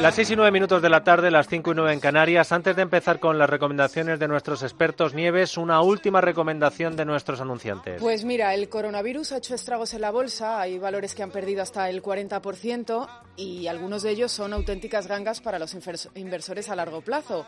Las 6 y 9 minutos de la tarde, las 5 y 9 en Canarias. Antes de empezar con las recomendaciones de nuestros expertos Nieves, una última recomendación de nuestros anunciantes. Pues mira, el coronavirus ha hecho estragos en la bolsa, hay valores que han perdido hasta el 40% y algunos de ellos son auténticas gangas para los inversores a largo plazo.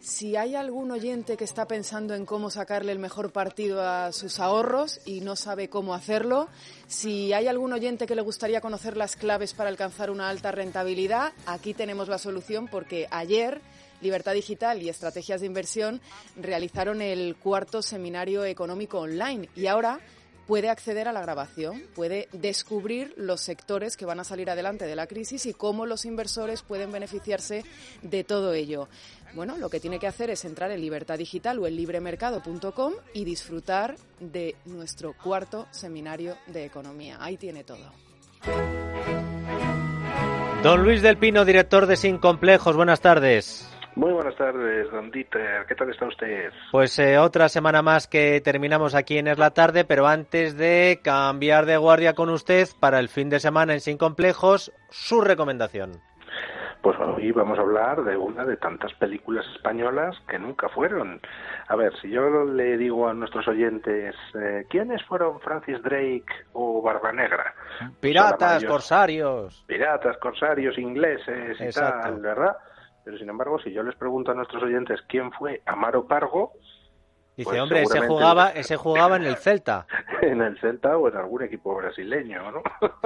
Si hay algún oyente que está pensando en cómo sacarle el mejor partido a sus ahorros y no sabe cómo hacerlo, si hay algún oyente que le gustaría conocer las claves para alcanzar una alta rentabilidad, aquí tenemos la solución porque ayer Libertad Digital y Estrategias de Inversión realizaron el cuarto seminario económico online y ahora puede acceder a la grabación, puede descubrir los sectores que van a salir adelante de la crisis y cómo los inversores pueden beneficiarse de todo ello. Bueno, lo que tiene que hacer es entrar en Libertad Digital o en libremercado.com y disfrutar de nuestro cuarto seminario de economía. Ahí tiene todo. Don Luis del Pino, director de Sin Complejos, buenas tardes. Muy buenas tardes, don Dieter. ¿Qué tal está usted? Pues eh, otra semana más que terminamos aquí en Es la Tarde, pero antes de cambiar de guardia con usted para el fin de semana en Sin Complejos, su recomendación. Pues hoy vamos a hablar de una de tantas películas españolas que nunca fueron. A ver, si yo le digo a nuestros oyentes, eh, ¿quiénes fueron Francis Drake o Barba Negra? Piratas, corsarios. Piratas, corsarios, ingleses y tal, ¿verdad? Pero sin embargo, si yo les pregunto a nuestros oyentes quién fue Amaro Pargo, Dice, pues hombre, ese jugaba, ese jugaba en el Celta. en el Celta o en algún equipo brasileño, ¿no?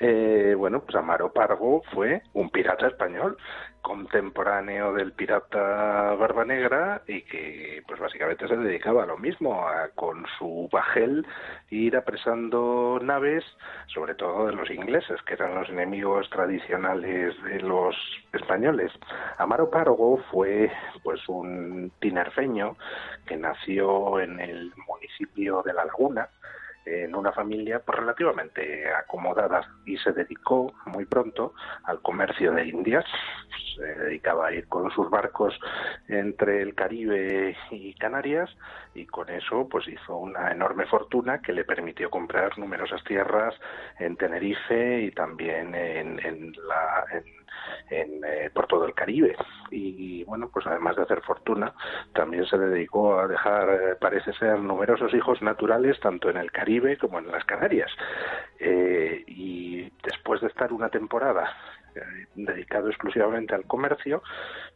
eh, bueno, pues Amaro Pargo fue un pirata español contemporáneo del pirata Barba Negra y que pues básicamente se dedicaba a lo mismo, a con su bajel ir apresando naves, sobre todo de los ingleses, que eran los enemigos tradicionales de los españoles. Amaro Pargo fue pues un tinerfeño que nació en el municipio de La Laguna, en una familia pues, relativamente acomodada y se dedicó muy pronto al comercio de Indias. Se dedicaba a ir con sus barcos entre el Caribe y Canarias y con eso pues hizo una enorme fortuna que le permitió comprar numerosas tierras en Tenerife y también en, en la en, eh, por todo el Caribe. Y bueno, pues además de hacer fortuna, también se dedicó a dejar, eh, parece ser, numerosos hijos naturales tanto en el Caribe como en las Canarias. Eh, y después de estar una temporada dedicado exclusivamente al comercio,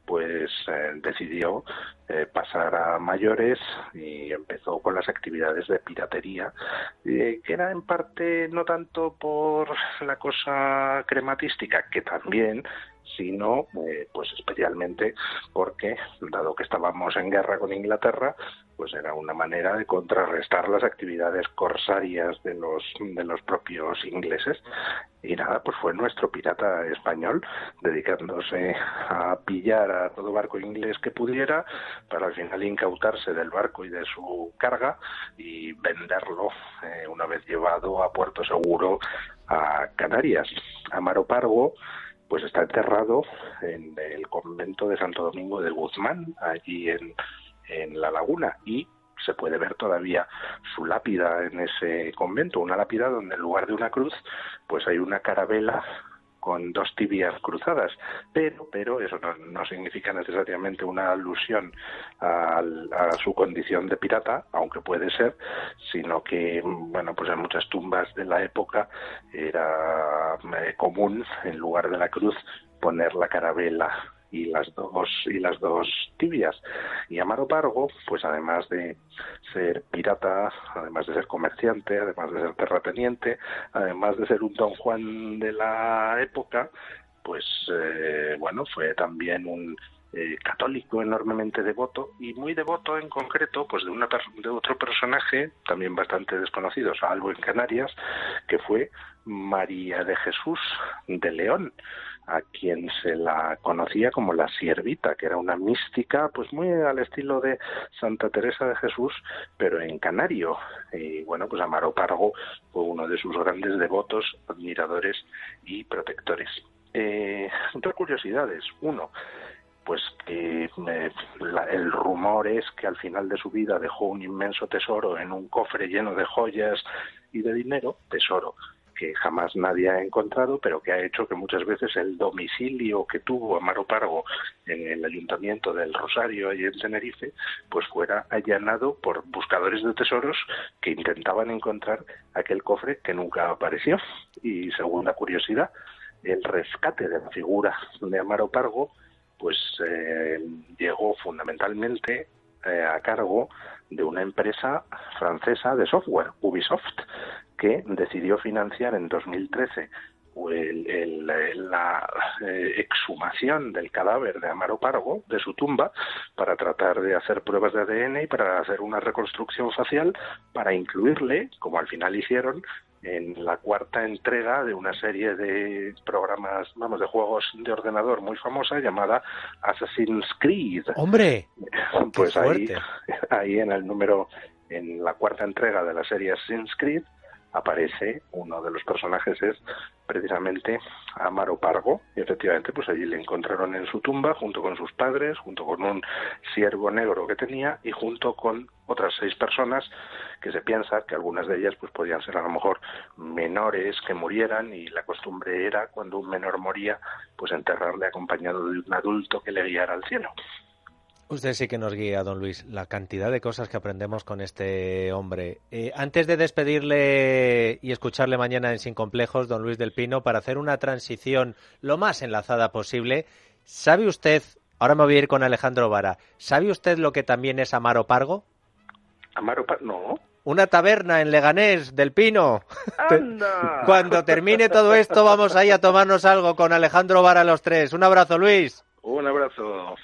pues decidió pasar a mayores y empezó con las actividades de piratería, que era en parte no tanto por la cosa crematística, que también, sino eh, pues especialmente porque dado que estábamos en guerra con Inglaterra pues era una manera de contrarrestar las actividades corsarias de los de los propios ingleses. Y nada pues fue nuestro pirata español dedicándose a pillar a todo barco inglés que pudiera para al final incautarse del barco y de su carga y venderlo eh, una vez llevado a puerto seguro a Canarias. Amaro Pargo pues está enterrado en el convento de Santo Domingo de Guzmán, allí en, en La Laguna, y se puede ver todavía su lápida en ese convento, una lápida donde en lugar de una cruz, pues hay una carabela con dos tibias cruzadas, pero, pero eso no, significa necesariamente una alusión a, su condición de pirata, aunque puede ser, sino que, bueno, pues en muchas tumbas de la época era eh, común, en lugar de la cruz, poner la carabela y las dos y las dos tibias. Y Amaro Pargo pues además de ser pirata además de ser comerciante además de ser terrateniente además de ser un don Juan de la época pues eh, bueno fue también un eh, católico enormemente devoto y muy devoto en concreto pues de una de otro personaje también bastante desconocido salvo en Canarias que fue María de Jesús de León a quien se la conocía como la siervita, que era una mística, pues muy al estilo de Santa Teresa de Jesús, pero en canario. Y bueno, pues Amaro Pargo fue uno de sus grandes devotos, admiradores y protectores. Eh, dos curiosidades. Uno, pues que eh, el rumor es que al final de su vida dejó un inmenso tesoro en un cofre lleno de joyas y de dinero, tesoro que jamás nadie ha encontrado, pero que ha hecho que muchas veces el domicilio que tuvo Amaro Pargo en el ayuntamiento del Rosario y en Tenerife, pues fuera allanado por buscadores de tesoros que intentaban encontrar aquel cofre que nunca apareció. Y segunda curiosidad, el rescate de la figura de Amaro Pargo, pues eh, llegó fundamentalmente eh, a cargo de una empresa francesa de software, Ubisoft, que decidió financiar en 2013 la eh, exhumación del cadáver de Amaro Pargo de su tumba para tratar de hacer pruebas de ADN y para hacer una reconstrucción facial para incluirle, como al final hicieron, en la cuarta entrega de una serie de programas, vamos, de juegos de ordenador muy famosa llamada Assassin's Creed. ¡Hombre! Pues ahí, ahí en el número, en la cuarta entrega de la serie Assassin's Creed, aparece uno de los personajes es precisamente Amaro Pargo y efectivamente pues allí le encontraron en su tumba junto con sus padres, junto con un siervo negro que tenía y junto con otras seis personas que se piensa que algunas de ellas pues podían ser a lo mejor menores que murieran y la costumbre era cuando un menor moría pues enterrarle acompañado de un adulto que le guiara al cielo. Usted sí que nos guía, don Luis, la cantidad de cosas que aprendemos con este hombre. Eh, antes de despedirle y escucharle mañana en Sin Complejos, don Luis del Pino, para hacer una transición lo más enlazada posible, ¿sabe usted, ahora me voy a ir con Alejandro Vara, ¿sabe usted lo que también es Amaro Pargo? Amaro Pargo, no. Una taberna en Leganés del Pino. ¡Anda! Cuando termine todo esto, vamos ahí a tomarnos algo con Alejandro Vara los tres. Un abrazo, Luis. Un abrazo.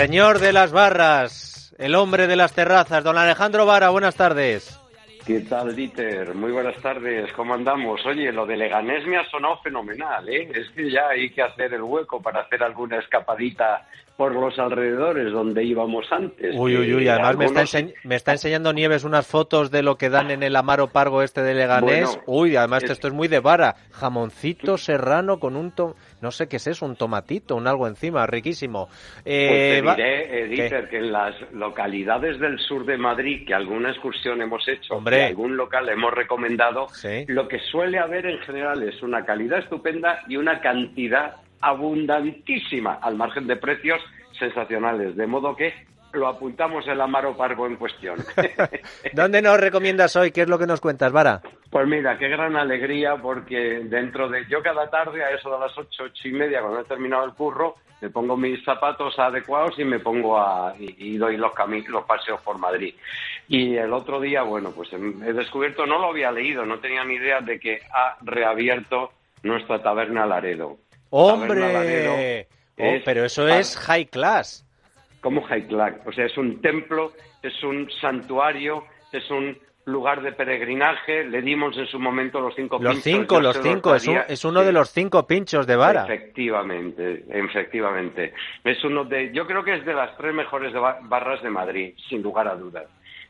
Señor de las barras, el hombre de las terrazas, don Alejandro Vara, buenas tardes. ¿Qué tal, Dieter? Muy buenas tardes, ¿cómo andamos? Oye, lo de Leganés me ha sonado fenomenal, ¿eh? Es que ya hay que hacer el hueco para hacer alguna escapadita por los alrededores donde íbamos antes. Uy, uy, uy, además me, está enseñando Nieves unas fotos de lo que dan en el Amaro Pargo este de Leganés. uy, además esto es muy de vara. Jamoncito serrano con un... no sé qué es eso, un tomatito, un algo encima, riquísimo. Eh, pues te diré, Edith, que en las localidades del sur de Madrid, que alguna excursión hemos hecho, Hombre. algún local hemos recomendado, lo que suele haber en general es una calidad estupenda y una cantidad abundantísima al margen de precios sensacionales. De modo que lo apuntamos el Amaro Pargo en cuestión. ¿Dónde nos recomiendas hoy? ¿Qué es lo que nos cuentas, Vara? Pues mira, qué gran alegría porque dentro de... Yo cada tarde a eso de las ocho, ocho y media, cuando he terminado el curro, me pongo mis zapatos adecuados y me pongo a... y, doy los, los paseos por Madrid. Y el otro día, bueno, pues he descubierto, no lo había leído, no tenía ni idea de que ha reabierto nuestra taberna Laredo. ¡Hombre! Oh, pero eso es high class. ¿Cómo high class? O sea, es un templo, es un santuario, es un lugar de peregrinaje. Le dimos en su momento los cinco pinchos. Los cinco, los cinco. Es, uno de los cinco pinchos de vara. Efectivamente, efectivamente. Es uno de, yo creo que es de las tres mejores barras de Madrid, sin lugar a dudas.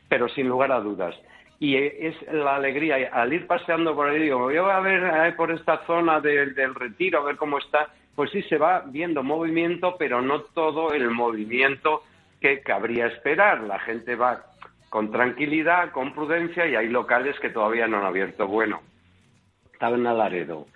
Pero sin lugar a dudas y es la alegría. Al ir paseando por ahí, digo, voy a ver eh, por esta zona del retiro, a ver cómo está. Pues sí, se va viendo movimiento, pero no todo el movimiento que cabría esperar. La gente va con tranquilidad, con prudencia, y hay locales que todavía no han abierto. Bueno, estaba en Alaredo.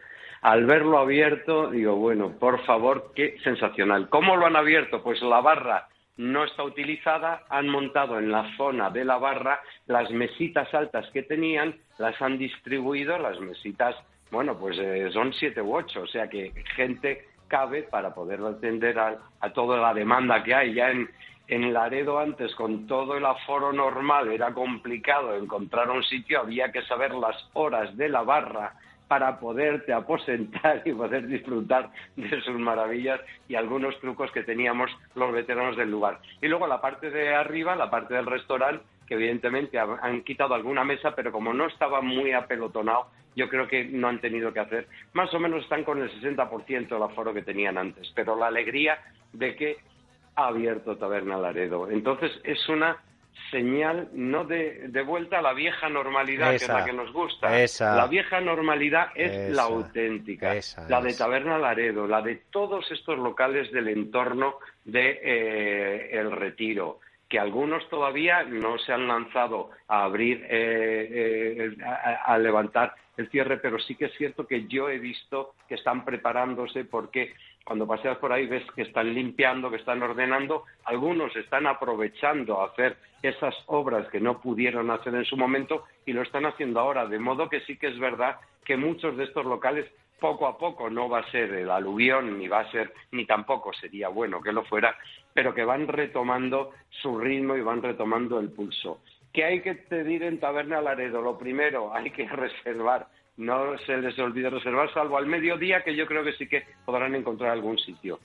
Al verlo abierto, digo, bueno, por favor, qué sensacional. ¿Cómo lo han abierto? Pues la barra no está utilizada, han montado en la zona de la barra las mesitas altas que tenían, las han distribuido, las mesitas, bueno, pues eh, son siete u ocho, o sea que gente cabe para poder atender a, toda la demanda que hay. Ya en, en Laredo antes, con todo el aforo normal, era complicado encontrar un sitio, había que saber las horas de la barra para poderte aposentar y poder disfrutar de sus maravillas y algunos trucos que teníamos los veteranos del lugar. Y luego la parte de arriba, la parte del restaurante, que evidentemente han quitado alguna mesa, pero como no estaba muy apelotonado, yo creo que no han tenido que hacer. Más o menos están con el 60% del aforo que tenían antes, pero la alegría de que ha abierto Taberna Laredo. Entonces es una señal no de, vuelta a la vieja normalidad, que es la que nos gusta. La vieja normalidad es la auténtica, la de Taberna Laredo, la de todos estos locales del entorno de eh, El Retiro que algunos todavía no se han lanzado a abrir, eh, eh, a, levantar el cierre, pero sí que es cierto que yo he visto que están preparándose porque cuando paseas por ahí ves que están limpiando, que están ordenando, algunos están aprovechando a hacer esas obras que no pudieron hacer en su momento y lo están haciendo ahora, de modo que sí que es verdad que muchos de estos locales poco a poco no va a ser el aluvión ni va a ser ni tampoco sería bueno que lo fuera, pero que van retomando su ritmo y van retomando el pulso. ¿Qué hay que pedir en Taberna Laredo? Lo primero, hay que reservar no se les olvide reservar, salvo al mediodía, que yo creo que sí que podrán encontrar algún sitio.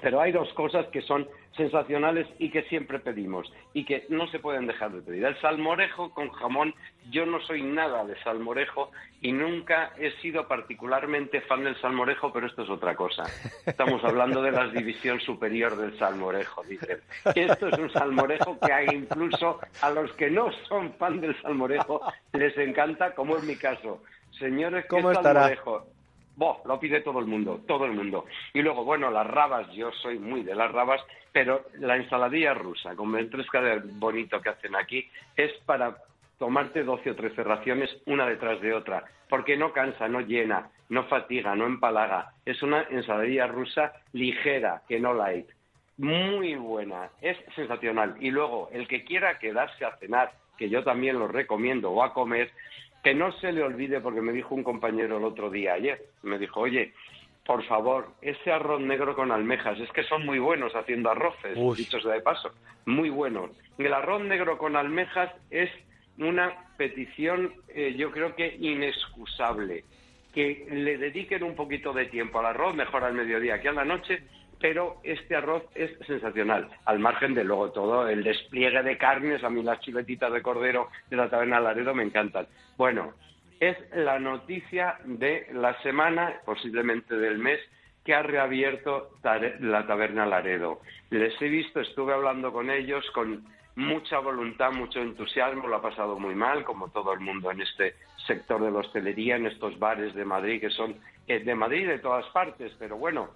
Pero hay dos cosas que son sensacionales y que siempre pedimos y que no se pueden dejar de pedir. El salmorejo con jamón, yo no soy nada de salmorejo y nunca he sido particularmente fan del salmorejo, pero esto es otra cosa. Estamos hablando de la división superior del salmorejo, dicen. Esto es un salmorejo que incluso a los que no son fan del salmorejo les encanta, como es mi caso. Señores, ¿qué ¿Cómo salmorejo? lo pide todo el mundo, todo el mundo. Y luego, bueno, las rabas, yo soy muy de las rabas, pero la ensaladilla rusa con ventresca de bonito que hacen aquí es para tomarte 12 o 13 raciones una detrás de otra, porque no cansa, no llena, no fatiga, no empalaga. Es una ensaladilla rusa ligera, que no light. Muy buena, es sensacional. Y luego, el que quiera quedarse a cenar, que yo también lo recomiendo, o a comer, que no se le olvide, porque me dijo un compañero el otro día ayer, me dijo, oye, por favor, ese arroz negro con almejas, es que son muy buenos haciendo arroces, dichos de paso, muy buenos. El arroz negro con almejas es una petición, eh, yo creo que inexcusable. Que le dediquen un poquito de tiempo al arroz, mejor al mediodía que a la noche, pero este arroz es sensacional, al margen de luego todo el despliegue de carnes, a mí las chuletitas de cordero de la taberna Laredo me encantan. Bueno, es la noticia de la semana, posiblemente del mes, que ha reabierto la taberna Laredo. Les he visto, estuve hablando con ellos con mucha voluntad, mucho entusiasmo, lo ha pasado muy mal, como todo el mundo en este sector de la hostelería, en estos bares de Madrid, que son eh, de Madrid de todas partes, pero bueno,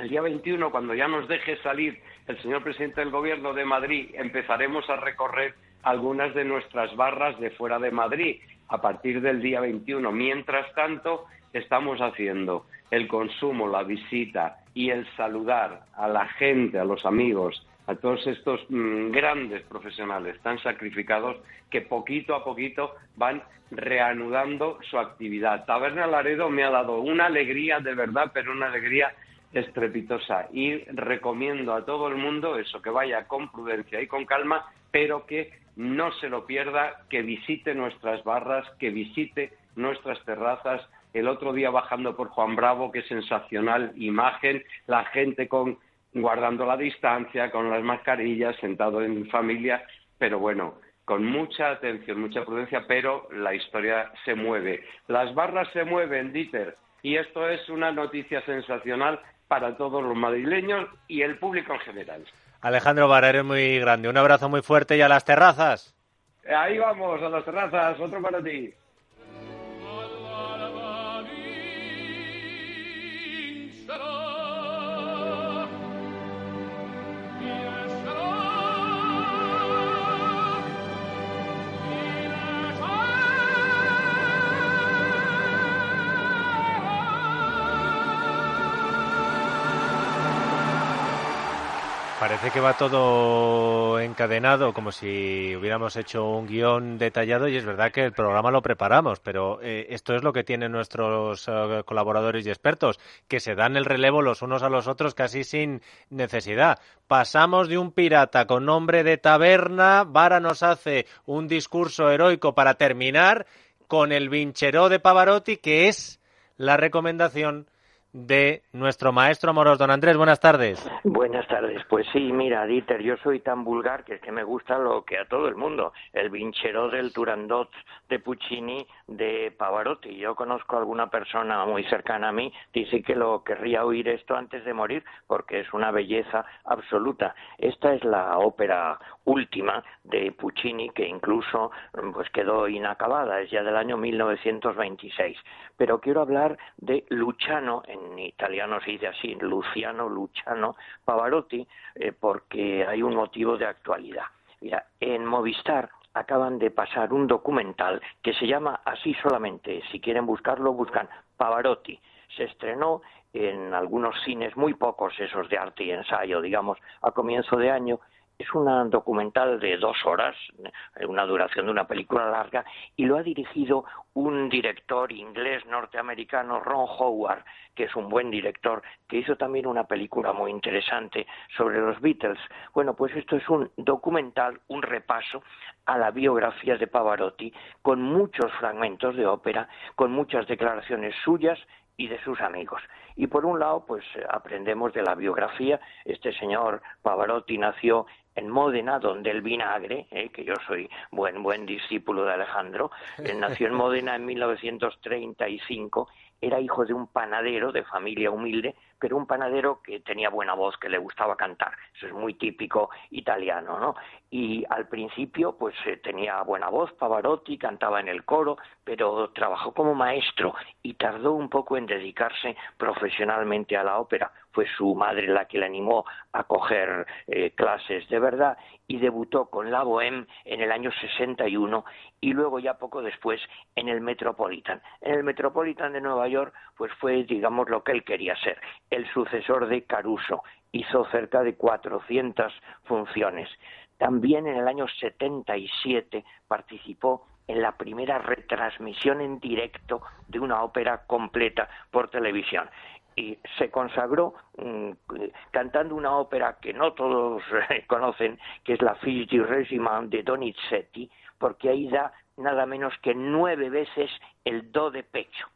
el día 21, cuando ya nos deje salir el señor presidente del Gobierno de Madrid, empezaremos a recorrer algunas de nuestras barras de fuera de Madrid a partir del día 21. Mientras tanto, estamos haciendo el consumo, la visita y el saludar a la gente, a los amigos, a todos estos mm, grandes profesionales tan sacrificados que poquito a poquito van reanudando su actividad. Taberna Laredo me ha dado una alegría de verdad, pero una alegría estrepitosa y recomiendo a todo el mundo eso, que vaya con prudencia y con calma, pero que no se lo pierda, que visite nuestras barras, que visite nuestras terrazas. El otro día bajando por Juan Bravo, qué sensacional imagen, la gente con guardando la distancia, con las mascarillas, sentado en familia, pero bueno, con mucha atención, mucha prudencia, pero la historia se mueve. Las barras se mueven, Dieter, y esto es una noticia sensacional para todos los madrileños y el público en general. Alejandro Vara, eres muy grande. Un abrazo muy fuerte y a las terrazas. Ahí vamos, a las terrazas. Otro para ti. Parece que va todo encadenado, como si hubiéramos hecho un guion detallado y es verdad que el programa lo preparamos, pero eh, esto es lo que tienen nuestros eh, colaboradores y expertos, que se dan el relevo los unos a los otros casi sin necesidad. Pasamos de un pirata con nombre de taberna, Vara nos hace un discurso heroico para terminar con el vincheró de Pavarotti, que es la recomendación de nuestro maestro Moros. Don Andrés, buenas tardes. Buenas tardes. Pues sí, mira, Dieter, yo soy tan vulgar que es que me gusta lo que a todo el mundo. El vincheró del Turandot de Puccini de Pavarotti. Yo conozco a alguna persona muy cercana a mí, dice que lo querría oír esto antes de morir porque es una belleza absoluta. Esta es la ópera última de Puccini que incluso pues quedó inacabada, es ya del año 1926. Pero quiero hablar de Luciano, en italiano se dice así, Luciano Luciano Pavarotti, eh, porque hay un motivo de actualidad. Mira, en Movistar acaban de pasar un documental que se llama así solamente, si quieren buscarlo, buscan Pavarotti. Se estrenó en algunos cines, muy pocos esos de arte y ensayo, digamos, a comienzo de año, es un documental de dos horas, una duración de una película larga, y lo ha dirigido un director inglés norteamericano, Ron Howard, que es un buen director, que hizo también una película muy interesante sobre los Beatles. Bueno, pues esto es un documental, un repaso a la biografía de Pavarotti, con muchos fragmentos de ópera, con muchas declaraciones suyas y de sus amigos. Y por un lado, pues aprendemos de la biografía. Este señor Pavarotti nació en Módena, donde el vinagre, eh, que yo soy buen buen discípulo de Alejandro, nació en Módena en 1935 era hijo de un panadero de familia humilde, pero un panadero que tenía buena voz, que le gustaba cantar. Eso es muy típico italiano, ¿no? Y al principio, pues eh, tenía buena voz, Pavarotti, cantaba en el coro, pero trabajó como maestro y tardó un poco en dedicarse profesionalmente a la ópera. Fue su madre la que le animó a coger eh, clases de verdad y debutó con la Bohème en el año 61 y luego ya poco después en el Metropolitan. En el Metropolitan de Nueva York pues fue digamos lo que él quería ser, el sucesor de Caruso. Hizo cerca de 400 funciones. También en el año 77 participó en la primera retransmisión en directo de una ópera completa por televisión y se consagró mm, cantando una ópera que no todos conocen, que es la Régiment de Donizetti, porque ahí da nada menos que nueve veces el do de pecho.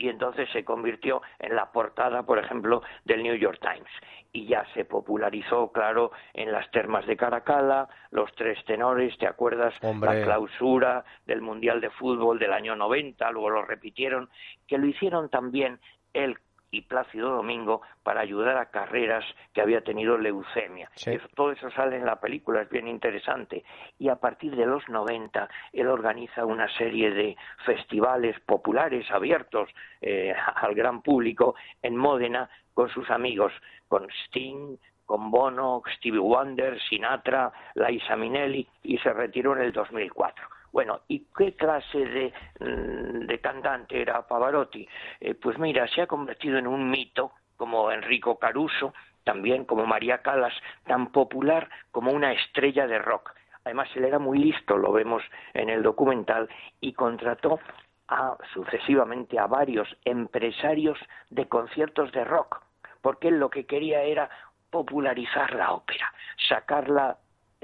Y entonces se convirtió en la portada, por ejemplo, del New York Times. Y ya se popularizó, claro, en las termas de Caracalla, los tres tenores, ¿te acuerdas? La clausura del Mundial de Fútbol del año 90, luego lo repitieron, que lo hicieron también el y Plácido Domingo para ayudar a Carreras que había tenido leucemia. todo eso sale en la película, es bien interesante. Y a partir de los 90 él organiza una serie de festivales populares abiertos eh, al gran público en Módena con sus amigos, con Sting, con Bono, Stevie Wonder, Sinatra, Laisa Minnelli y se retiró en el 2004. Bueno, ¿y qué clase de, mm, de cantante era Pavarotti? Eh, pues mira, se ha convertido en un mito, como Enrico Caruso, también como María Calas, tan popular como una estrella de rock. Además, él era muy listo, lo vemos en el documental, y contrató a, sucesivamente a varios empresarios de conciertos de rock, porque él lo que quería era popularizar la ópera, sacarla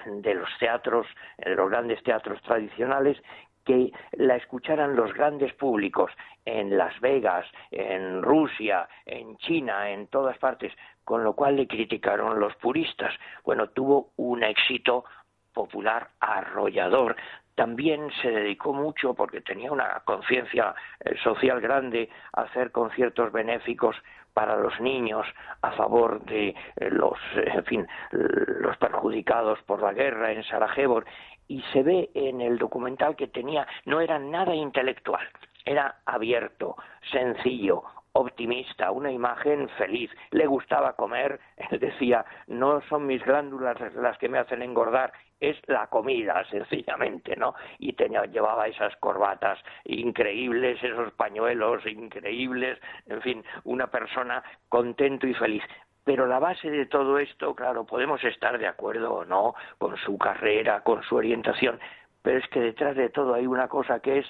de los teatros, de los grandes teatros tradicionales, que la escucharan los grandes públicos en Las Vegas, en Rusia, en China, en todas partes, con lo cual le criticaron los puristas. Bueno, tuvo un éxito popular arrollador. También se dedicó mucho, porque tenía una conciencia eh, social grande, a hacer conciertos benéficos para los niños a favor de eh, los, eh, en fin, los perjudicados por la guerra en Sarajevo. Y se ve en el documental que tenía no era nada intelectual, era abierto, sencillo, optimista, una imagen feliz. Le gustaba comer, él decía, no son mis glándulas las que me hacen engordar, es la comida, sencillamente, ¿no? Y tenía, llevaba esas corbatas increíbles, esos pañuelos increíbles, en fin, una persona contento y feliz. Pero la base de todo esto, claro, podemos estar de acuerdo o no con su carrera, con su orientación, pero es que detrás de todo hay una cosa que es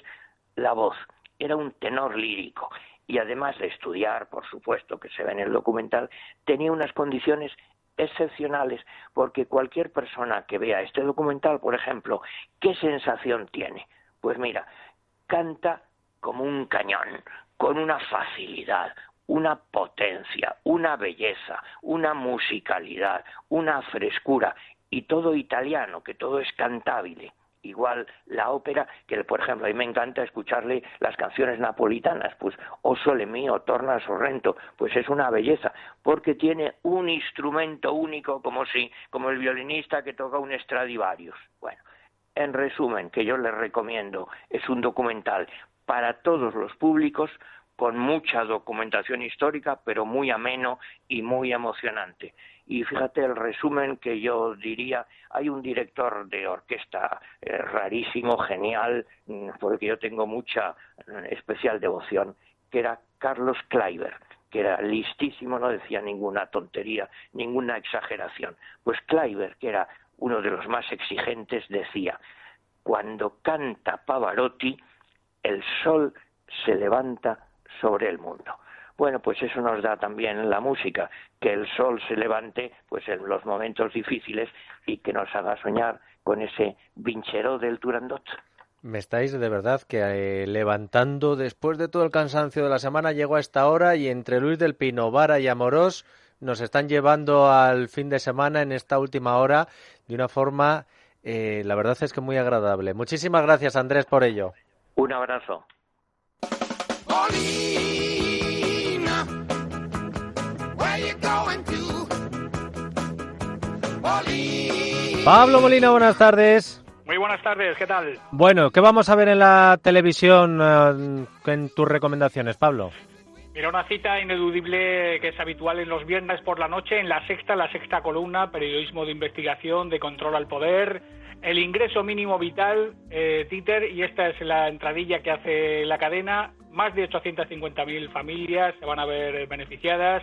la voz. Era un tenor lírico y además de estudiar, por supuesto, que se ve en el documental, tenía unas condiciones excepcionales, porque cualquier persona que vea este documental, por ejemplo, ¿qué sensación tiene? Pues mira, canta como un cañón, con una facilidad, una potencia, una belleza, una musicalidad, una frescura, y todo italiano, que todo es cantable. Igual la ópera, que por ejemplo a mí me encanta escucharle las canciones napolitanas, pues O Sole Mío, Torna Sorrento, pues es una belleza, porque tiene un instrumento único como si, como el violinista que toca un Stradivarius. Bueno, en resumen, que yo les recomiendo, es un documental para todos los públicos, con mucha documentación histórica, pero muy ameno y muy emocionante. Y fíjate el resumen que yo diría, hay un director de orquesta eh, rarísimo, genial, mm, porque yo tengo mucha mm, especial devoción, que era Carlos Kleiber, que era listísimo, no decía ninguna tontería, ninguna exageración. Pues Kleiber, que era uno de los más exigentes, decía, cuando canta Pavarotti, el sol se levanta sobre el mundo. Bueno, pues eso nos da también la música, que el sol se levante pues en los momentos difíciles y que nos haga soñar con ese vinchero del Turandot. Me estáis de verdad que eh, levantando después de todo el cansancio de la semana llego a esta hora y entre Luis del Pino, Vara y Amorós nos están llevando al fin de semana en esta última hora de una forma, eh, la verdad es que muy agradable. Muchísimas gracias Andrés por ello. Un abrazo. Pablo Molina, buenas tardes. Muy buenas tardes, ¿qué tal? Bueno, ¿qué vamos a ver en la televisión eh, en tus recomendaciones, Pablo? Mira, una cita ineludible que es habitual en los viernes por la noche, en la sexta, la sexta columna, periodismo de investigación, de control al poder, el ingreso mínimo vital, eh, y esta es la entradilla que hace la cadena, más de 850.000 familias se van a ver beneficiadas.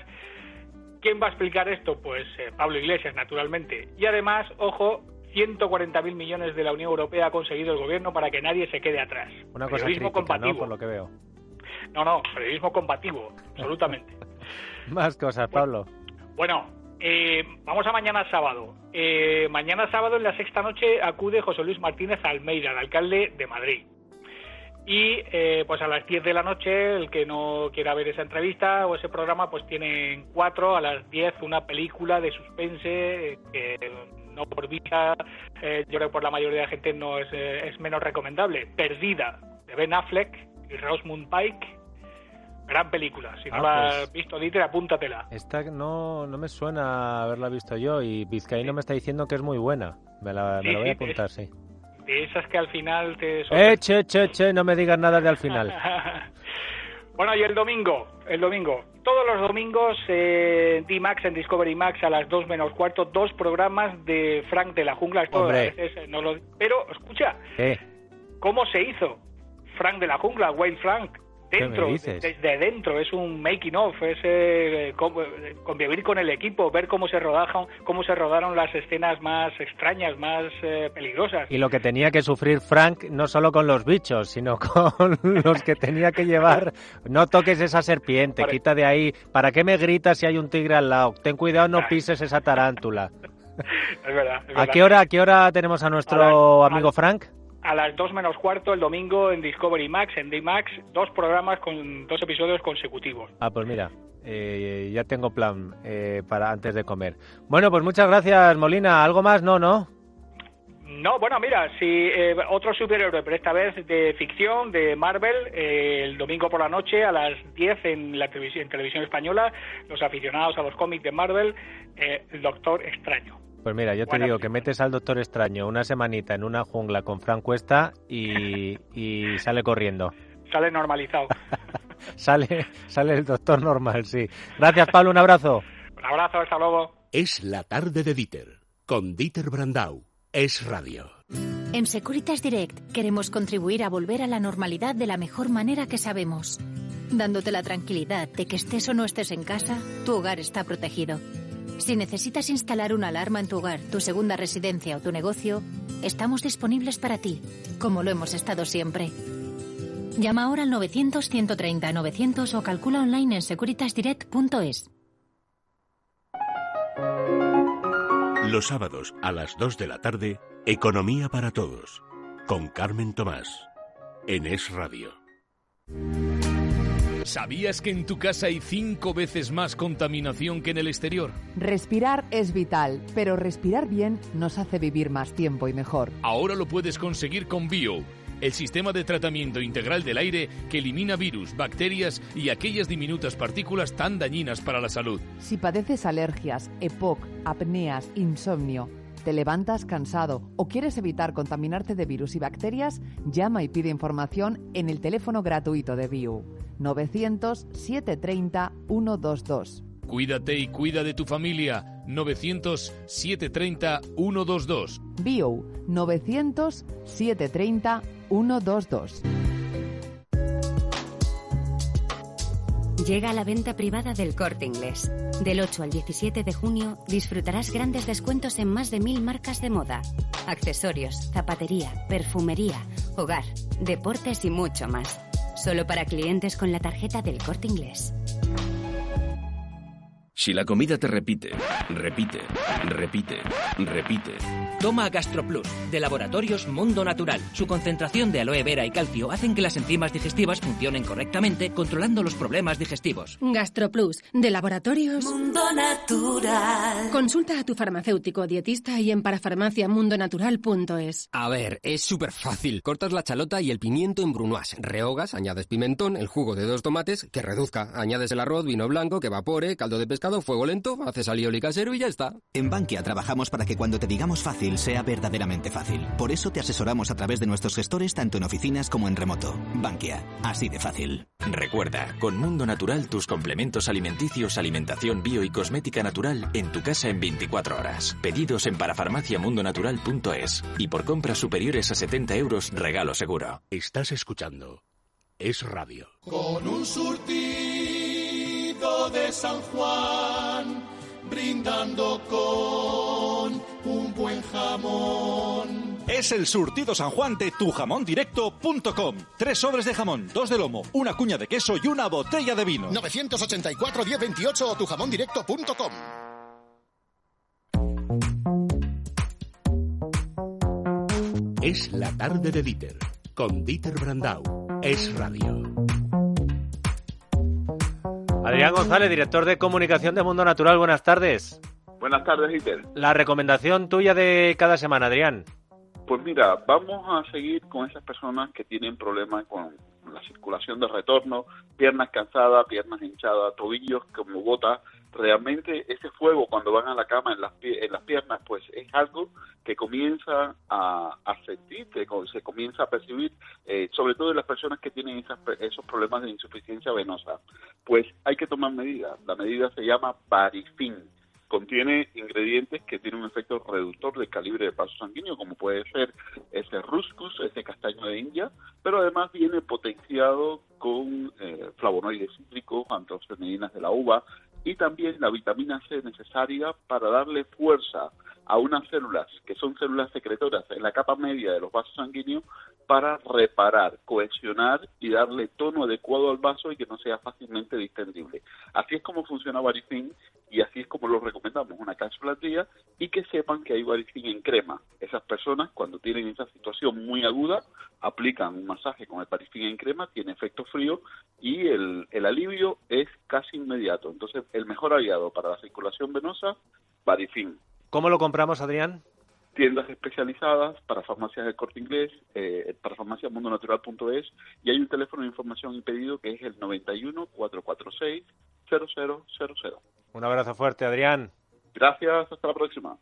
¿Quién va a explicar esto? Pues eh, Pablo Iglesias, naturalmente. Y además, ojo, 140.000 millones de la Unión Europea ha conseguido el gobierno para que nadie se quede atrás. Una cosa periodismo compativo. Por lo que veo. No, no, periodismo compativo, absolutamente. Más cosas, Pablo. Bueno, eh, vamos a mañana sábado. Eh, mañana sábado en la sexta noche acude José Luis Martínez Almeida, el alcalde de Madrid. Y eh, pues a las 10 de la noche, el que no quiera ver esa entrevista o ese programa, pues tiene cuatro, a las 10 una película de suspense que no por vista, eh, yo creo que por la mayoría de la gente no es, eh, es menos recomendable. Perdida, de Ben Affleck y Rosamund Pike. Gran película. Si no ah, la has pues visto, Dieter, apúntatela. Esta no, no me suena haberla visto yo y Vizcaíno me está diciendo que es muy buena. Me la, me la voy a apuntar, sí esas que al final te... Eh, che, che, che, no me digas nada de al final. bueno, y el domingo, el domingo. Todos los domingos en D-Max, en Discovery Max, a las 2 menos cuarto, dos programas de Frank de la Jungla. Veces no lo... Pero, escucha, ¿cómo se hizo Frank de la Jungla, Wayne Frank? Dentro, desde dentro, es un making of, es eh, convivir con el equipo, ver cómo se rodaron, cómo se rodaron las escenas más extrañas, más eh, peligrosas. Y lo que tenía que sufrir Frank no solo con los bichos, sino con los que tenía que llevar. No toques esa serpiente, quita de ahí. ¿Para qué me gritas si hay un tigre al lado? Ten cuidado, no pises esa tarántula. es verdad, ¿A qué hora, a qué hora tenemos a nuestro amigo Frank? A las 2 menos cuarto el domingo en Discovery Max, en D-Max, dos programas con dos episodios consecutivos. Ah, pues mira, eh, ya tengo plan eh, para antes de comer. Bueno, pues muchas gracias, Molina. ¿Algo más? No, ¿no? No, bueno, mira, si eh, otro superhéroe, pero esta vez de ficción, de Marvel, el domingo por la noche a las 10 en la televisión, en televisión española, los aficionados a los cómics de Marvel, el Doctor Extraño. Pues mira, yo te digo que metes al Doctor Extraño una semanita en una jungla con Frank Cuesta y, sale corriendo. Sale normalizado. sale, sale el Doctor normal, sí. Gracias, Pablo, un abrazo. Un abrazo, hasta luego. Es la tarde de Dieter, con Dieter Brandau. Es radio. En Securitas Direct queremos contribuir a volver a la normalidad de la mejor manera que sabemos, dándote la tranquilidad de que estés o no estés en casa, tu hogar está protegido. Si necesitas instalar una alarma en tu hogar, tu segunda residencia o tu negocio, estamos disponibles para ti, como lo hemos estado siempre. Llama ahora al 900-130-900 o calcula online en securitasdirect.es. Los sábados a las 2 de la tarde, Economía para Todos, con Carmen Tomás, en Es Radio. ¿Sabías que en tu casa hay cinco veces más contaminación que en el exterior? Respirar es vital, pero respirar bien nos hace vivir más tiempo y mejor. Ahora lo puedes conseguir con Bio, el sistema de tratamiento integral del aire que elimina virus, bacterias y aquellas diminutas partículas tan dañinas para la salud. Si padeces alergias, EPOC, apneas, insomnio, te levantas cansado o quieres evitar contaminarte de virus y bacterias, llama y pide información en el teléfono gratuito de Bio 900 730 122. Cuídate y cuida de tu familia. 900 730 122. Bio 900 730 122. Llega a la venta privada del Corte Inglés. Del 8 al 17 de junio disfrutarás grandes descuentos en más de mil marcas de moda, accesorios, zapatería, perfumería, hogar, deportes y mucho más. Solo para clientes con la tarjeta del Corte Inglés. Si la comida te repite, repite, repite, repite. Toma GastroPlus, de Laboratorios Mundo Natural. Su concentración de aloe vera y calcio hacen que las enzimas digestivas funcionen correctamente, controlando los problemas digestivos. GastroPlus, de Laboratorios Mundo Natural. Consulta a tu farmacéutico dietista y en parafarmaciamundonatural.es. A ver, es súper fácil. Cortas la chalota y el pimiento en brunoise. Rehogas, añades pimentón, el jugo de dos tomates, que reduzca. Añades el arroz, vino blanco, que evapore, caldo de pescado, fuego lento, haces alioli casero y ya está. En Bankia trabajamos para que cuando te digamos fácil sea verdaderamente fácil. Por eso te asesoramos a través de nuestros gestores tanto en oficinas como en remoto. Bankia, así de fácil. Recuerda, con Mundo Natural tus complementos alimenticios, alimentación bio y cosmética natural en tu casa en 24 horas. Pedidos en parafarmaciamundonatural.es y por compras superiores a 70 euros regalo seguro. Estás escuchando Es Radio. Con un surtido de San Juan, brindando con un buen jamón. Es el surtido San Juan de tujamondirecto.com. Tres sobres de jamón, dos de lomo, una cuña de queso y una botella de vino. 984 1028 o tujamondirecto.com. Es la tarde de Dieter, con Dieter Brandau. Es Radio. Adrián González, director de comunicación de Mundo Natural, buenas tardes. Buenas tardes, Dieter. La recomendación tuya de cada semana, Adrián. Pues mira, vamos a seguir con esas personas que tienen problemas con la circulación de retorno, piernas cansadas, piernas hinchadas, tobillos como botas. Realmente ese fuego cuando van a la cama en las, en las piernas, pues es algo que comienza a, sentir, que se comienza a percibir, eh, sobre todo en las personas que tienen esas, esos problemas de insuficiencia venosa. Pues hay que tomar medidas. La medida se llama Barifin contiene ingredientes que tienen un efecto reductor del calibre de paso sanguíneo, como puede ser ese ruscus, ese castaño de India, pero además viene potenciado con eh, flavonoides cítricos, antocianinas de la uva y también la vitamina C necesaria para darle fuerza a unas células que son células secretoras en la capa media de los vasos sanguíneos para reparar, cohesionar y darle tono adecuado al vaso y que no sea fácilmente distendible. Así es como funciona Varicin y así es como lo recomendamos, una cápsula al día y que sepan que hay Varicin en crema. Esas personas cuando tienen esa situación muy aguda aplican un masaje con el Varicin en crema, tiene efecto frío y el, el alivio es casi inmediato. Entonces el mejor aliado para la circulación venosa, Varicin. ¿Cómo lo compramos, Adrián? tiendas especializadas para farmacias del corte inglés, eh, para farmaciamundonatural.es y hay un teléfono de información y pedido que es el 91 446 0000. Un abrazo fuerte, Adrián. Gracias, hasta la próxima.